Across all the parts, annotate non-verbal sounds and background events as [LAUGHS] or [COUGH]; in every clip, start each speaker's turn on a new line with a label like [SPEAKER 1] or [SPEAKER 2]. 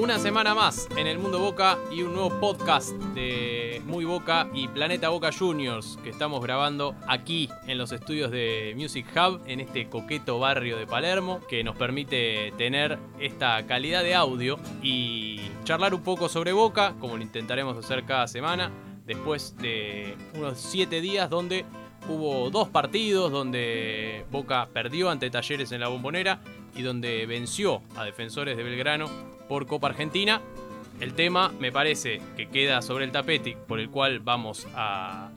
[SPEAKER 1] Una semana más en el Mundo Boca y un nuevo podcast de Muy Boca y Planeta Boca Juniors que estamos grabando aquí en los estudios de Music Hub en este coqueto barrio de Palermo que nos permite tener esta calidad de audio y charlar un poco sobre Boca como lo intentaremos hacer cada semana después de unos 7 días donde hubo dos partidos donde Boca perdió ante Talleres en la Bombonera y donde venció a Defensores de Belgrano por Copa Argentina. El tema me parece que queda sobre el tapete por el cual vamos a,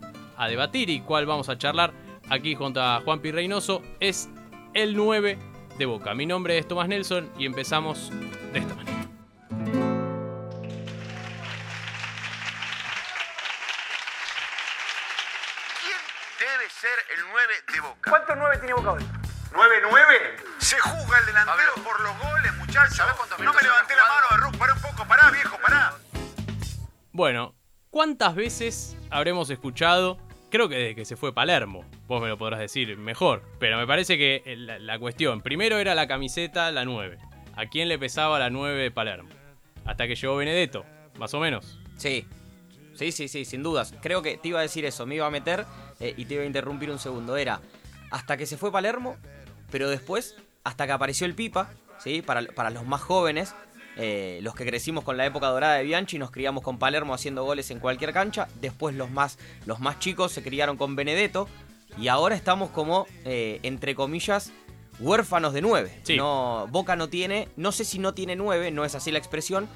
[SPEAKER 1] debatir y cual vamos a charlar aquí junto a Juan Pi Reynoso es el 9 de Boca. Mi nombre es Tomás Nelson y empezamos de esta manera.
[SPEAKER 2] De Boca?
[SPEAKER 3] ¿Cuántos nueve tiene Boca hoy?
[SPEAKER 2] ¿9-9? Se juzga el delantero por los goles, muchachos. No me levanté la mano, Arruz. Pará un poco, pará, viejo, pará.
[SPEAKER 1] Bueno, ¿cuántas veces habremos escuchado? Creo que desde que se fue Palermo, vos me lo podrás decir mejor, pero me parece que la, la cuestión, primero era la camiseta, la 9. ¿A quién le pesaba la 9 de Palermo? Hasta que llegó Benedetto, más o menos.
[SPEAKER 4] Sí. Sí, sí, sí, sin dudas. Creo que te iba a decir eso, me iba a meter eh, y te iba a interrumpir un segundo. Era hasta que se fue Palermo, pero después hasta que apareció el Pipa, ¿sí? Para, para los más jóvenes, eh, los que crecimos con la época dorada de Bianchi, nos criamos con Palermo haciendo goles en cualquier cancha. Después los más, los más chicos se criaron con Benedetto. Y ahora estamos como, eh, entre comillas, huérfanos de nueve.
[SPEAKER 1] Sí.
[SPEAKER 4] No, Boca no tiene, no sé si no tiene nueve, no es así la expresión,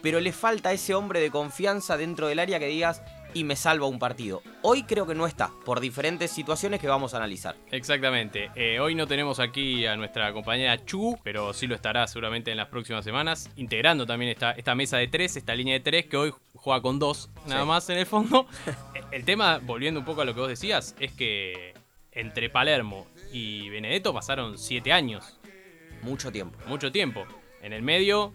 [SPEAKER 4] pero le falta ese hombre de confianza dentro del área que digas y me salva un partido. Hoy creo que no está, por diferentes situaciones que vamos a analizar.
[SPEAKER 1] Exactamente. Eh, hoy no tenemos aquí a nuestra compañera Chu, pero sí lo estará seguramente en las próximas semanas, integrando también esta, esta mesa de tres, esta línea de tres, que hoy juega con dos, nada
[SPEAKER 4] Sí.
[SPEAKER 1] más en el fondo. [LAUGHS] el tema, volviendo un poco a lo que vos decías, es que entre Palermo y Benedetto pasaron siete años,
[SPEAKER 4] Mucho tiempo.
[SPEAKER 1] mucho tiempo. En el medio,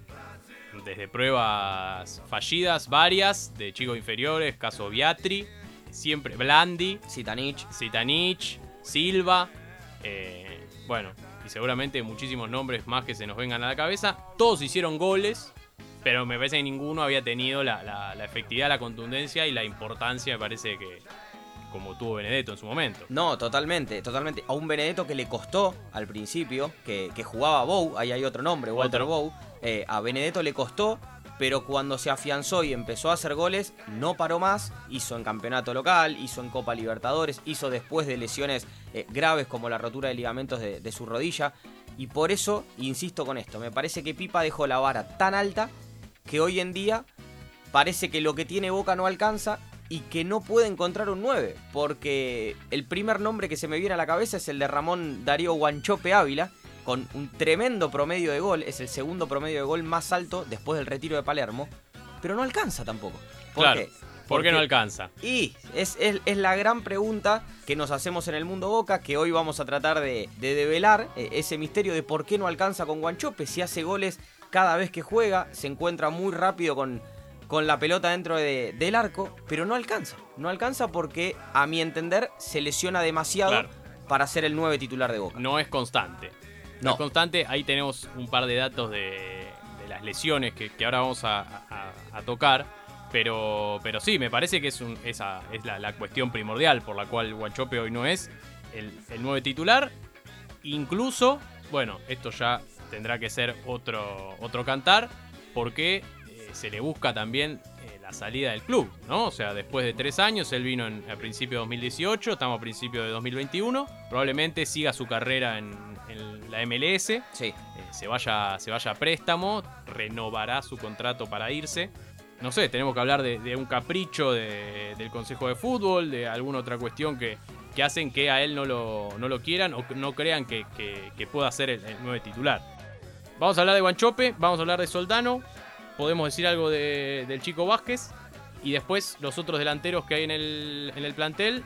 [SPEAKER 1] desde pruebas fallidas, varias, de chicos inferiores, caso Biatri, siempre Blandi,
[SPEAKER 4] Sitanich,
[SPEAKER 1] Zitanich, Silva, eh, bueno, y seguramente muchísimos nombres más que se nos vengan a la cabeza. Todos hicieron goles, pero me parece que ninguno había tenido la, la- la efectividad, la contundencia y la importancia, me parece que como tuvo Benedetto en su momento.
[SPEAKER 4] No, totalmente, totalmente. A un Benedetto que le costó al principio, que, que jugaba Bow, ahí hay otro nombre, Walter. Bow. eh, a Benedetto le costó, pero cuando se afianzó y empezó a hacer goles, no paró más. Hizo en campeonato local, hizo en Copa Libertadores, hizo después de lesiones eh, graves como la rotura de ligamentos de, de su rodilla. Y por eso, insisto con esto, me parece que Pipa dejó la vara tan alta que hoy en día parece que lo que tiene Boca no alcanza y que no puede encontrar un 9, porque el primer nombre que se me viene a la cabeza es el de Ramón Darío Guanchope Ávila, con un tremendo promedio de gol, es el segundo promedio de gol más alto después del retiro de Palermo, pero no alcanza tampoco. ¿Por
[SPEAKER 1] claro,
[SPEAKER 4] qué?
[SPEAKER 1] ¿por qué no alcanza?
[SPEAKER 4] y es, es- es la gran pregunta que nos hacemos en el mundo Boca, que hoy vamos a tratar de, de develar eh, ese misterio de por qué no alcanza con Guanchope, si hace goles cada vez que juega, se encuentra muy rápido con, con la pelota dentro de- del arco, pero no alcanza. No alcanza porque, a mi entender, se lesiona demasiado
[SPEAKER 1] Claro.
[SPEAKER 4] para ser el 9 titular de Boca.
[SPEAKER 1] No es constante. No,
[SPEAKER 4] No.
[SPEAKER 1] es constante. Ahí tenemos un par de datos de, de las lesiones que, que ahora vamos a, a- a tocar. Pero, pero sí, me parece que es, un- esa es la, la cuestión primordial por la cual Guanchope hoy no es el, el 9 titular. Incluso, bueno, esto ya tendrá que ser otro, otro cantar. Porque se le busca también eh, la salida del club, ¿no? O sea, después de tres años, él vino en, a principio de 2018, estamos a principio de 2021. Probablemente siga su carrera en, en la MLS, eh,
[SPEAKER 4] Sí,
[SPEAKER 1] se, vaya, se vaya a préstamo, renovará su contrato para irse. No sé, tenemos que hablar de, de un capricho de- del Consejo de Fútbol, de alguna otra cuestión que, que hacen que a él no lo, no lo quieran o no crean que, que- que pueda ser el, el nuevo titular. Vamos a hablar de Guanchope, vamos a hablar de Soldano, podemos decir algo de- del Chico Vázquez y después los otros delanteros que hay en el, en el plantel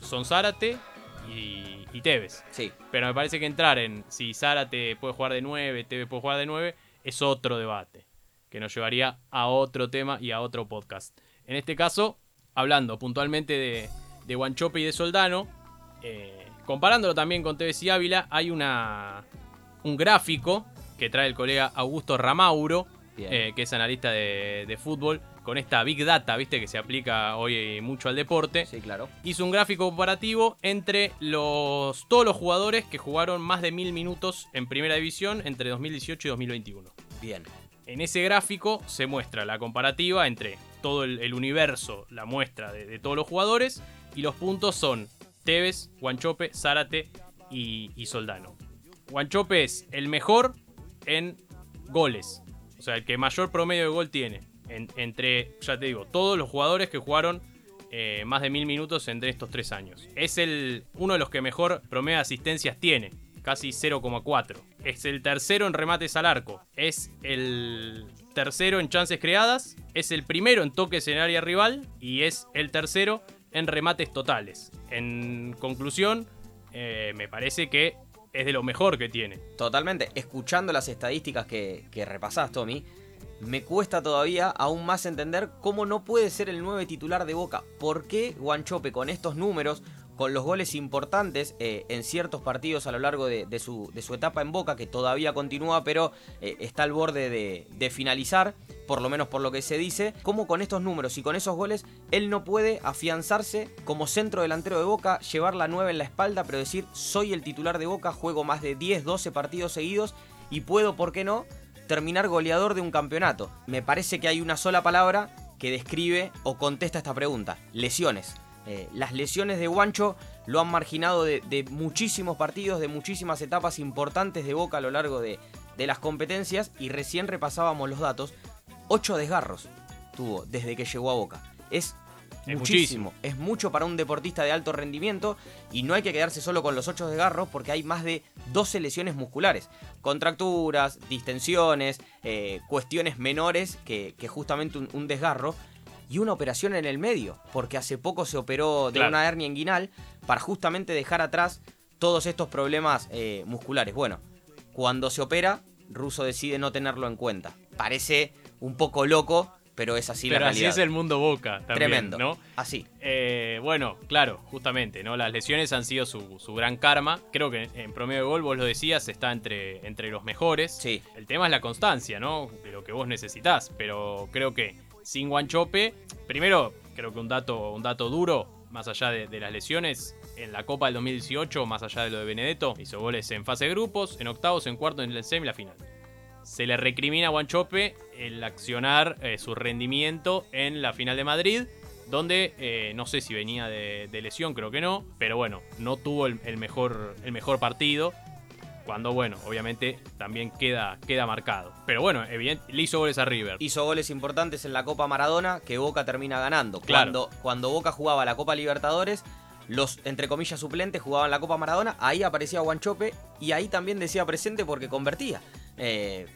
[SPEAKER 1] son Zárate y, y Tevez.
[SPEAKER 4] sí.
[SPEAKER 1] Pero me parece que entrar en si Zárate puede jugar de 9, Tevez puede jugar de 9, es otro debate. Que nos llevaría a otro tema y a otro podcast. En este caso, hablando puntualmente de, de Guanchope y de Soldano, eh, comparándolo también con Tevez y Ávila, hay una, un gráfico que trae el colega Augusto Ramauro. Eh, que es analista de, de fútbol, con esta Big Data, viste, que se aplica hoy mucho al deporte.
[SPEAKER 4] Sí, claro.
[SPEAKER 1] Hizo un gráfico comparativo entre los, todos los jugadores que jugaron más de mil minutos en primera división entre 2018 y 2021.
[SPEAKER 4] Bien.
[SPEAKER 1] En ese gráfico se muestra la comparativa entre todo el, el universo, la muestra de, de todos los jugadores, y los puntos son Tevez, Guanchope, Zárate y, y Soldano. Guanchope es el mejor en goles, o sea, el que mayor promedio de gol tiene. En- entre, ya te digo, todos los jugadores que jugaron eh, más de mil minutos entre estos tres años. Es el, uno de los que mejor promedio de asistencias tiene, casi 0,4. Es el tercero en remates al arco. Es el tercero en chances creadas. Es el primero en toques en área rival. Y es el tercero en remates totales. En conclusión, eh, me parece que es de lo mejor que tiene.
[SPEAKER 4] Totalmente. Escuchando las estadísticas que, que repasás, Tommy, me cuesta todavía aún más entender cómo no puede ser el 9 titular de Boca. ¿Por qué Guanchope con estos números, con los goles importantes eh, en ciertos partidos a lo largo de, su, etapa en Boca, que todavía continúa, pero eh, está al borde de, de finalizar, por lo menos por lo que se dice, cómo con estos números y con esos goles él no puede afianzarse como centro delantero de Boca, llevar la 9 en la espalda, pero decir, soy el titular de Boca, juego más de 10, 12 partidos seguidos y puedo, ¿por qué no?, terminar goleador de un campeonato. Me parece que hay una sola palabra que describe o contesta esta pregunta, lesiones. Eh, las lesiones de Guancho lo han marginado de, de muchísimos partidos, de muchísimas etapas importantes de Boca a lo largo de, de las competencias y recién repasábamos los datos. Ocho desgarros tuvo desde que llegó a Boca. Es, muchísimo. Es mucho para un deportista de alto rendimiento y no hay que quedarse solo con los ocho desgarros porque hay más de 12 lesiones musculares. Contracturas, distensiones, eh, cuestiones menores que, que justamente un, un desgarro y una operación en el medio, porque hace poco se operó de
[SPEAKER 1] Claro.
[SPEAKER 4] una hernia inguinal para justamente dejar atrás todos estos problemas eh, musculares. Bueno, cuando se opera, Russo decide no tenerlo en cuenta. Parece un poco loco, pero es así
[SPEAKER 1] Pero
[SPEAKER 4] la
[SPEAKER 1] así
[SPEAKER 4] realidad.
[SPEAKER 1] es el mundo Boca también,
[SPEAKER 4] Tremendo.
[SPEAKER 1] ¿no?
[SPEAKER 4] Así.
[SPEAKER 1] Eh, bueno, claro, justamente, ¿no? Las lesiones han sido su, su gran karma. Creo que en promedio de gol, vos lo decías, está entre, entre los mejores.
[SPEAKER 4] Sí.
[SPEAKER 1] El tema es la constancia, ¿no? De lo que vos necesitas. Pero creo que sin Guanchope, primero, creo que un dato, un dato duro, más allá de, las lesiones, en la Copa del 2018, más allá de lo de Benedetto, hizo goles en fase de grupos, en octavos, en cuartos, en el semi la final. Se le recrimina a Guanchope el accionar eh, su rendimiento en la final de Madrid, donde eh, no sé si venía de, lesión, creo que no, pero bueno, no tuvo el mejor, el mejor partido. Cuando, bueno, obviamente también queda, queda marcado. Pero bueno, evidente, le hizo goles a River.
[SPEAKER 4] Hizo goles importantes en la Copa Maradona que Boca termina ganando.
[SPEAKER 1] Claro.
[SPEAKER 4] Cuando, cuando Boca jugaba la Copa Libertadores, los, entre comillas, suplentes jugaban la Copa Maradona, ahí aparecía Guanchope y ahí también decía presente porque convertía. Eh,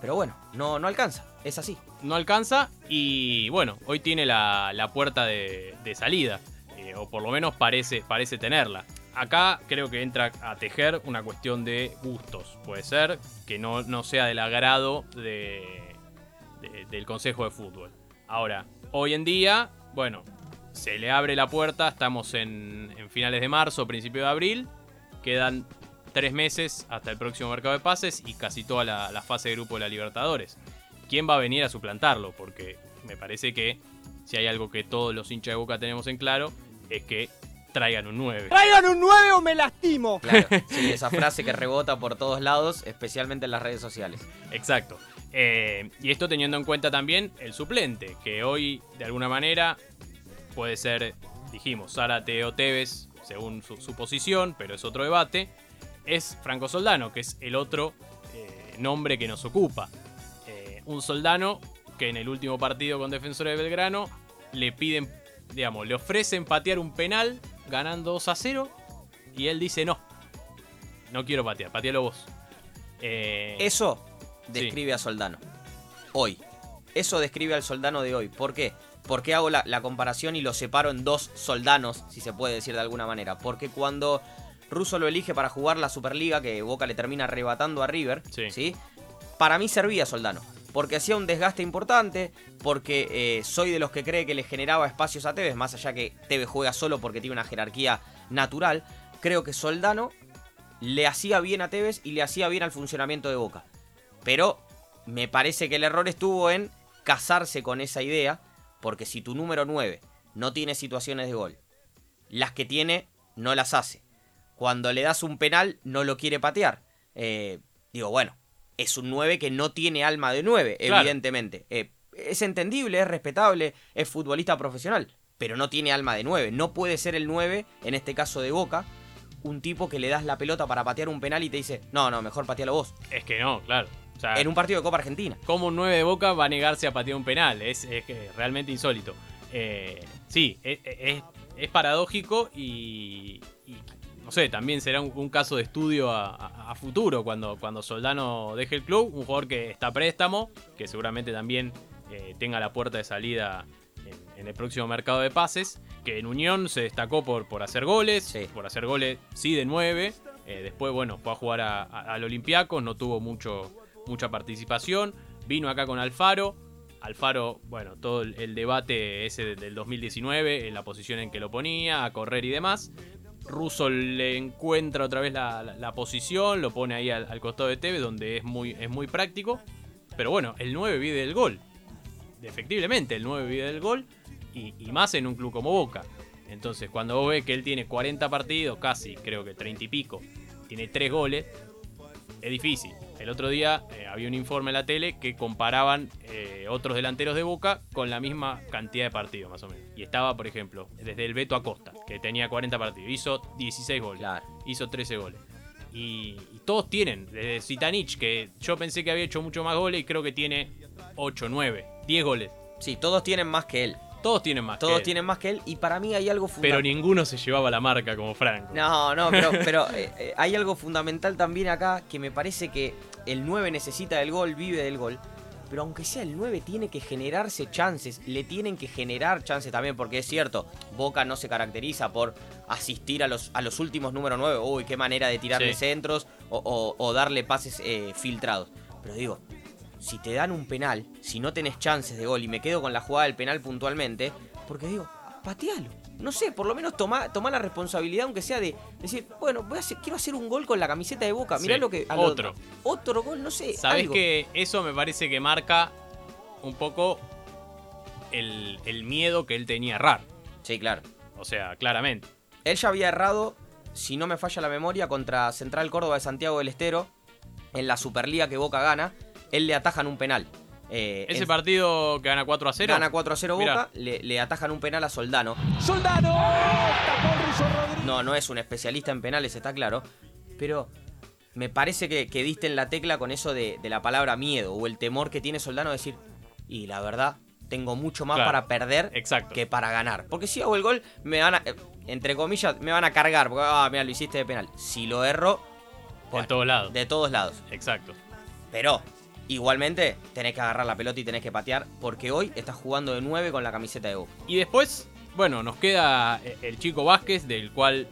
[SPEAKER 4] pero bueno, no, no alcanza, es así.
[SPEAKER 1] no alcanza y bueno, hoy tiene la, la puerta de, de salida, eh, o por lo menos parece, parece tenerla. Acá creo que entra a tejer una cuestión de gustos. Puede ser que no, no sea del agrado de, de- del Consejo de Fútbol. Ahora, hoy en día, bueno, se le abre la puerta, estamos en, finales de marzo, principio de abril, quedan tres meses hasta el próximo mercado de pases y casi toda la fase de grupo de la Libertadores. ¿Quién va a venir a suplantarlo? Porque me parece que si hay algo que todos los hinchas de Boca tenemos en claro, es que traigan un 9.
[SPEAKER 3] ¡Traigan un 9 o me lastimo!
[SPEAKER 4] Claro, [LAUGHS] sí, esa frase que rebota por todos lados, especialmente en las redes sociales.
[SPEAKER 1] Exacto. Eh, y esto teniendo en cuenta también el suplente, que hoy de alguna manera puede ser, dijimos, Zárate o Tevez, según su, su posición, pero es otro debate. Es Franco Soldano, que es el otro eh, nombre que nos ocupa. Eh, un Soldano que en el último partido con Defensores de Belgrano le piden, digamos, le ofrecen patear un penal ganando 2 a 0 y él dice no. No quiero patear, patealo vos. Eh,
[SPEAKER 4] Eso describe a Soldano. Hoy. Eso describe al Soldano de hoy. ¿Por qué? Porque hago la, la comparación y lo separo en dos soldanos, si se puede decir de alguna manera. Porque cuando Russo lo elige para jugar la Superliga, que Boca le termina arrebatando a River,
[SPEAKER 1] Sí.
[SPEAKER 4] ¿sí? Para mí servía Soldano. Porque hacía un desgaste importante, porque eh, soy de los que cree que le generaba espacios a Tevez, más allá que Tevez juega solo porque tiene una jerarquía natural. Creo que Soldano le hacía bien a Tevez y le hacía bien al funcionamiento de Boca. Pero me parece que el error estuvo en casarse con esa idea, porque si tu número 9 no tiene situaciones de gol, las que tiene no las hace. Cuando le das un penal no lo quiere patear. Eh, digo, bueno, es un 9 que no tiene alma de 9,
[SPEAKER 1] Claro.
[SPEAKER 4] evidentemente. Eh, es entendible, es respetable, es futbolista profesional, pero no tiene alma de 9. No puede ser el 9, en este caso de Boca, un tipo que le das la pelota para patear un penal y te dice, no, no, mejor patealo vos.
[SPEAKER 1] Es que no, claro. O sea,
[SPEAKER 4] En un partido de Copa Argentina.
[SPEAKER 1] ¿Cómo un 9 de Boca va a negarse a patear un penal? Es, es realmente insólito. Eh, sí, es, es- es paradójico y, y, no sé, también será un, un caso de estudio a, a- a futuro cuando, cuando Soldano deje el club. Un jugador que está a préstamo, que seguramente también eh, tenga la puerta de salida en, en el próximo mercado de pases. Que en Unión se destacó por, por hacer goles,
[SPEAKER 4] Sí.
[SPEAKER 1] por hacer goles, sí, de 9. Eh, después, bueno, fue a jugar a- al Olympiacos, no tuvo mucho, mucha participación. Vino acá con Alfaro. Alfaro, bueno, todo el, debate ese de- del 2019, en la posición en que lo ponía, a correr y demás. Russo le encuentra otra vez la, posición, lo pone ahí al, al costado de Tevez, donde es muy, es muy práctico. Pero bueno, el 9 vive del gol. Efectivamente, el 9 vive del gol. Y, y más en un club como Boca. Entonces, cuando vos ves que él tiene 40 partidos, casi, creo que 30 y pico, tiene 3 goles, es difícil. El otro día eh, había un informe en la tele que comparaban eh, otros delanteros de Boca con la misma cantidad de partidos, más o menos. Y estaba, por ejemplo, desde el Beto Acosta, que tenía 40 partidos, hizo 16 goles,
[SPEAKER 4] Claro.
[SPEAKER 1] hizo 13 goles. Y, y todos tienen, desde Zitanich, que yo pensé que había hecho mucho más goles y creo que tiene 8, 9, 10 goles.
[SPEAKER 4] Sí, todos tienen más que él.
[SPEAKER 1] Todos tienen más. que
[SPEAKER 4] Todos
[SPEAKER 1] él.
[SPEAKER 4] tienen más que él y para mí hay algo
[SPEAKER 1] Pero
[SPEAKER 4] fundamental.
[SPEAKER 1] ninguno se llevaba la marca como Franco.
[SPEAKER 4] No, no, pero, [LAUGHS] pero eh, eh, hay algo fundamental también acá que me parece que el 9 necesita del gol, vive del gol. Pero aunque sea el 9, tiene que generarse chances. Le tienen que generar chances también, porque es cierto, Boca no se caracteriza por asistir a los, a los últimos número 9. Uy, qué manera de tirarle
[SPEAKER 1] Sí.
[SPEAKER 4] centros o, o- o darle pases eh, filtrados. Pero digo, si te dan un penal, si no tenés chances de gol, y me quedo con la jugada del penal puntualmente, porque digo, patealo. No sé, por lo menos toma, toma la responsabilidad, aunque sea de decir, bueno, voy a hacer- quiero hacer un gol con la camiseta de boca. Mirá
[SPEAKER 1] Sí,
[SPEAKER 4] lo que. lo-
[SPEAKER 1] otro.
[SPEAKER 4] Otro gol, no sé.
[SPEAKER 1] Sabés
[SPEAKER 4] algo.
[SPEAKER 1] que eso me parece que marca un poco el, el miedo que él tenía a errar.
[SPEAKER 4] Sí, claro.
[SPEAKER 1] O sea, claramente.
[SPEAKER 4] Él ya había errado, si no me falla la memoria, contra Central Córdoba de Santiago del Estero, en la Superliga que Boca gana. Él le atajan un penal. Eh,
[SPEAKER 1] Ese
[SPEAKER 4] en-
[SPEAKER 1] partido que gana 4 a 0.
[SPEAKER 4] Gana 4 a 0
[SPEAKER 1] Mirá.
[SPEAKER 4] Boca, le, le atajan un penal a Soldano.
[SPEAKER 3] ¡Soldano!
[SPEAKER 4] No, no es un especialista en penales, está claro. Pero me parece que, que diste en la tecla con eso de, de la palabra miedo o el temor que tiene Soldano de decir, y la verdad, tengo mucho más
[SPEAKER 1] Claro,
[SPEAKER 4] para perder
[SPEAKER 1] Exacto.
[SPEAKER 4] que para ganar. Porque si hago el gol, me van a, eh, entre comillas, me van a cargar. Porque, ah, mira, lo hiciste de penal. Si lo erro,
[SPEAKER 1] De
[SPEAKER 4] bueno,
[SPEAKER 1] todos lados.
[SPEAKER 4] de todos lados.
[SPEAKER 1] Exacto.
[SPEAKER 4] Pero, igualmente, tenés que agarrar la pelota y tenés que patear. Porque hoy estás jugando de 9 con la camiseta de Boca.
[SPEAKER 1] Y después, bueno, nos queda eh, el chico Vázquez, del cual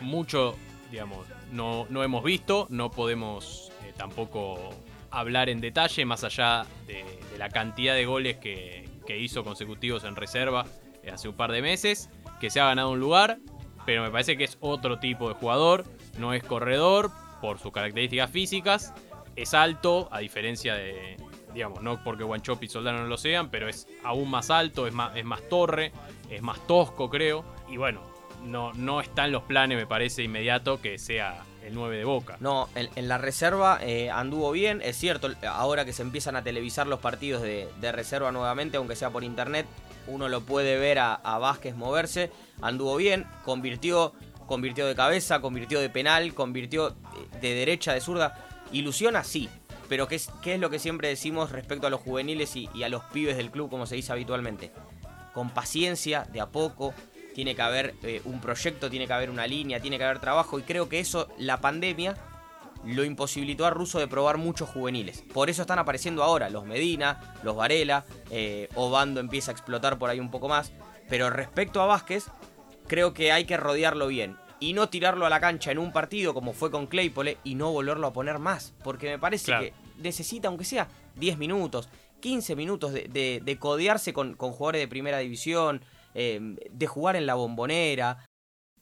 [SPEAKER 1] mucho, digamos, no, no hemos visto, no podemos eh, tampoco hablar en detalle, más allá de, de la cantidad de goles que, que hizo consecutivos en reserva eh, hace un par de meses, que se ha ganado un lugar, pero me parece que es otro tipo de jugador, no es corredor por sus características físicas, es alto, a diferencia de, digamos, no porque Guanchope y Soldano no lo sean, pero es aún más alto, es más, es más torre, es más tosco, creo. Y bueno, no, no está en los planes, me parece, inmediato que sea el 9 de Boca.
[SPEAKER 4] No, en, la reserva eh, anduvo bien. Es cierto, ahora que se empiezan a televisar los partidos de, de reserva nuevamente, aunque sea por internet, uno lo puede ver a, a Vázquez moverse. Anduvo bien, convirtió, convirtió de cabeza, convirtió de penal, convirtió de derecha, de zurda. Ilusiona, sí. Pero ¿qué es, lo que siempre decimos respecto a los juveniles y, y a los pibes del club, como se dice habitualmente? Con paciencia, de a poco, tiene que haber eh, un proyecto, tiene que haber una línea, tiene que haber trabajo y creo que eso, la pandemia, lo imposibilitó a Russo de probar muchos juveniles. Por eso están apareciendo ahora los Medina, los Varela, eh, Obando empieza a explotar por ahí un poco más. Pero respecto a Vázquez, creo que hay que rodearlo bien. Y no tirarlo a la cancha en un partido como fue con Claypole y no volverlo a poner más. Porque me parece
[SPEAKER 1] Claro.
[SPEAKER 4] que necesita, aunque sea 10 minutos, 15 minutos de, de- de codearse con, con jugadores de primera división, eh, de jugar en la bombonera,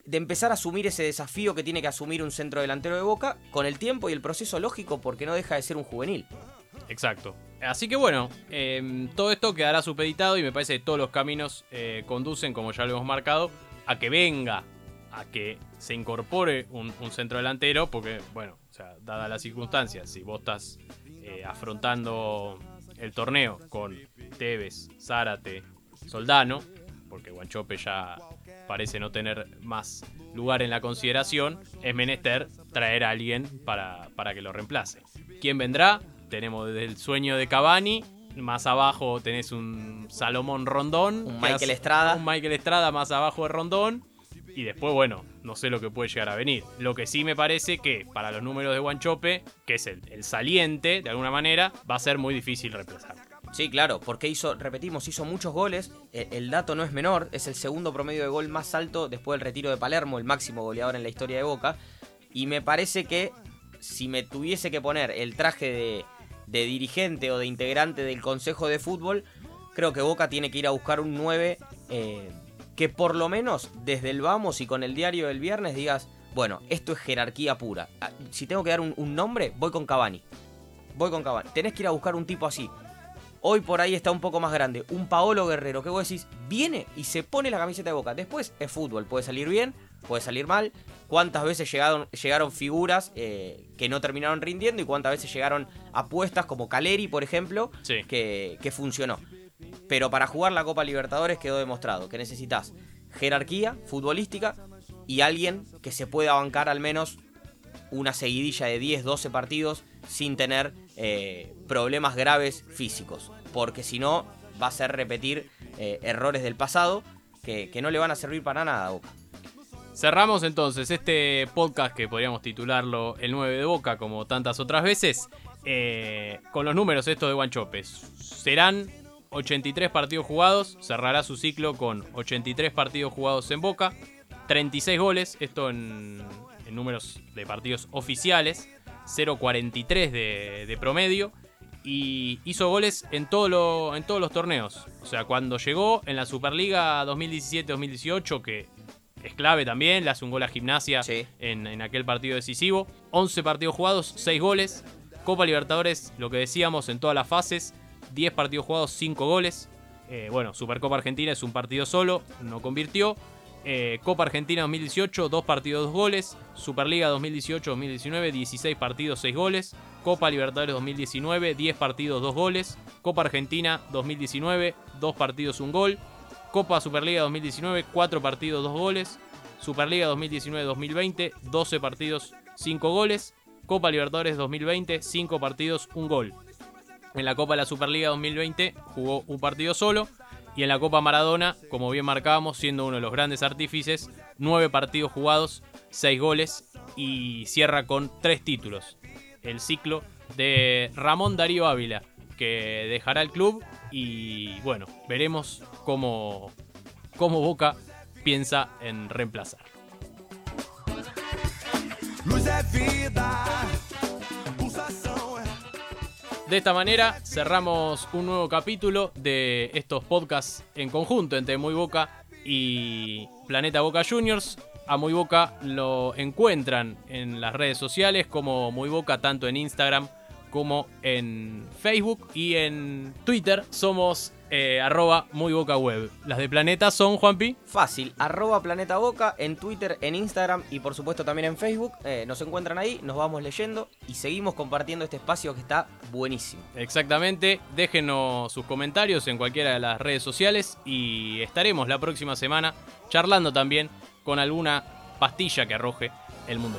[SPEAKER 4] de empezar a asumir ese desafío que tiene que asumir un centro delantero de Boca con el tiempo y el proceso lógico porque no deja de ser un juvenil.
[SPEAKER 1] Exacto. Así que bueno, em, todo esto quedará supeditado y me parece que todos los caminos eh, conducen, como ya lo hemos marcado, a que venga, a que se incorpore un, un centro delantero, porque bueno, o sea, dadas las circunstancias, si vos estás eh, afrontando el torneo con Tevez, Zárate, Soldano, porque Guanchope ya parece no tener más lugar en la consideración, es menester traer a alguien para, para que lo reemplace. ¿Quién vendrá? Tenemos desde el sueño de Cavani, más abajo tenés un Salomón Rondón.
[SPEAKER 4] Un Michael Estrada.
[SPEAKER 1] Un Michael Estrada más abajo de Rondón. Y después, bueno, no sé lo que puede llegar a venir. Lo que sí me parece que para los números de Guanchope, que es el, el saliente, de alguna manera, va a ser muy difícil reemplazar.
[SPEAKER 4] Sí, claro, porque hizo, repetimos, hizo muchos goles. Eh, El dato no es menor, es el segundo promedio de gol más alto después del retiro de Palermo, el máximo goleador en la historia de Boca. Y me parece que si me tuviese que poner el traje de, de dirigente o de integrante del Consejo de Fútbol, creo que Boca tiene que ir a buscar un 9 eh, que por lo menos desde el vamos y con el diario del viernes digas, bueno, esto es jerarquía pura. Ah, Si tengo que dar un, un nombre, voy con Cavani. Voy con Cavani. Tenés que ir a buscar un tipo así. Hoy por ahí está un poco más grande. Un Paolo Guerrero, que vos decís, viene y se pone la camiseta de boca. Después es fútbol, puede salir bien, puede salir mal. ¿Cuántas veces llegaron, llegaron figuras eh, que no terminaron rindiendo y cuántas veces llegaron apuestas como Caleri, por ejemplo,
[SPEAKER 1] Sí.
[SPEAKER 4] que, que funcionó? Pero para jugar la Copa Libertadores quedó demostrado que necesitas jerarquía futbolística y alguien que se pueda bancar al menos una seguidilla de 10, 12 partidos sin tener eh, problemas graves físicos. Porque si no, va a ser repetir eh, errores del pasado que, que no le van a servir para nada a Boca.
[SPEAKER 1] Cerramos entonces este podcast que podríamos titularlo El 9 de Boca, como tantas otras veces, eh, con los números estos de Guanchopes. Serán 83 partidos jugados, cerrará su ciclo con 83 partidos jugados en Boca, 36 goles, esto en, en números de partidos oficiales, 0.43 de, de promedio. Y hizo goles en, todo lo- en todos los torneos. O sea, cuando llegó en la Superliga 2017-2018, que es clave también, le hace un gol a Gimnasia
[SPEAKER 4] Sí.
[SPEAKER 1] en, en aquel partido decisivo. 11 partidos jugados, 6 goles. Copa Libertadores, lo que decíamos en todas las fases, 10 partidos jugados, 5 goles. Eh, bueno, Supercopa Argentina es un partido solo, no convirtió. Eh, Copa Argentina 2018, 2 partidos, 2 goles. Superliga 2018-2019, 16 partidos, 6 goles. Copa Libertadores 2019, 10 partidos, 2 goles. Copa Argentina 2019, 2 partidos, 1 gol. Copa Superliga 2019, 4 partidos, 2 goles. Superliga 2019-2020, 12 partidos, 5 goles. Copa Libertadores 2020, 5 partidos, 1 gol. En la Copa de la Superliga 2020 jugó un partido solo. Y en la Copa Maradona, como bien marcábamos, siendo uno de los grandes artífices, 9 partidos jugados, 6 goles y cierra con 3 títulos. El ciclo de Ramón Darío Ávila, que dejará el club y bueno, veremos cómo, cómo Boca piensa en reemplazar. De esta manera cerramos un nuevo capítulo de estos podcasts en conjunto entre Muy Boca y Planeta Boca Juniors. A Muy Boca lo encuentran en las redes sociales como Muy Boca tanto en Instagram como en Facebook y en Twitter somos eh, arroba Muy Boca Web. Las de Planeta son, Juanpi.
[SPEAKER 4] Fácil, arroba Planeta Boca en Twitter, en Instagram y por supuesto también en Facebook. Eh, nos encuentran ahí, nos vamos leyendo y seguimos compartiendo este espacio que está buenísimo.
[SPEAKER 1] Exactamente, déjenos sus comentarios en cualquiera de las redes sociales y estaremos la próxima semana charlando también con alguna pastilla que arroje el mundo.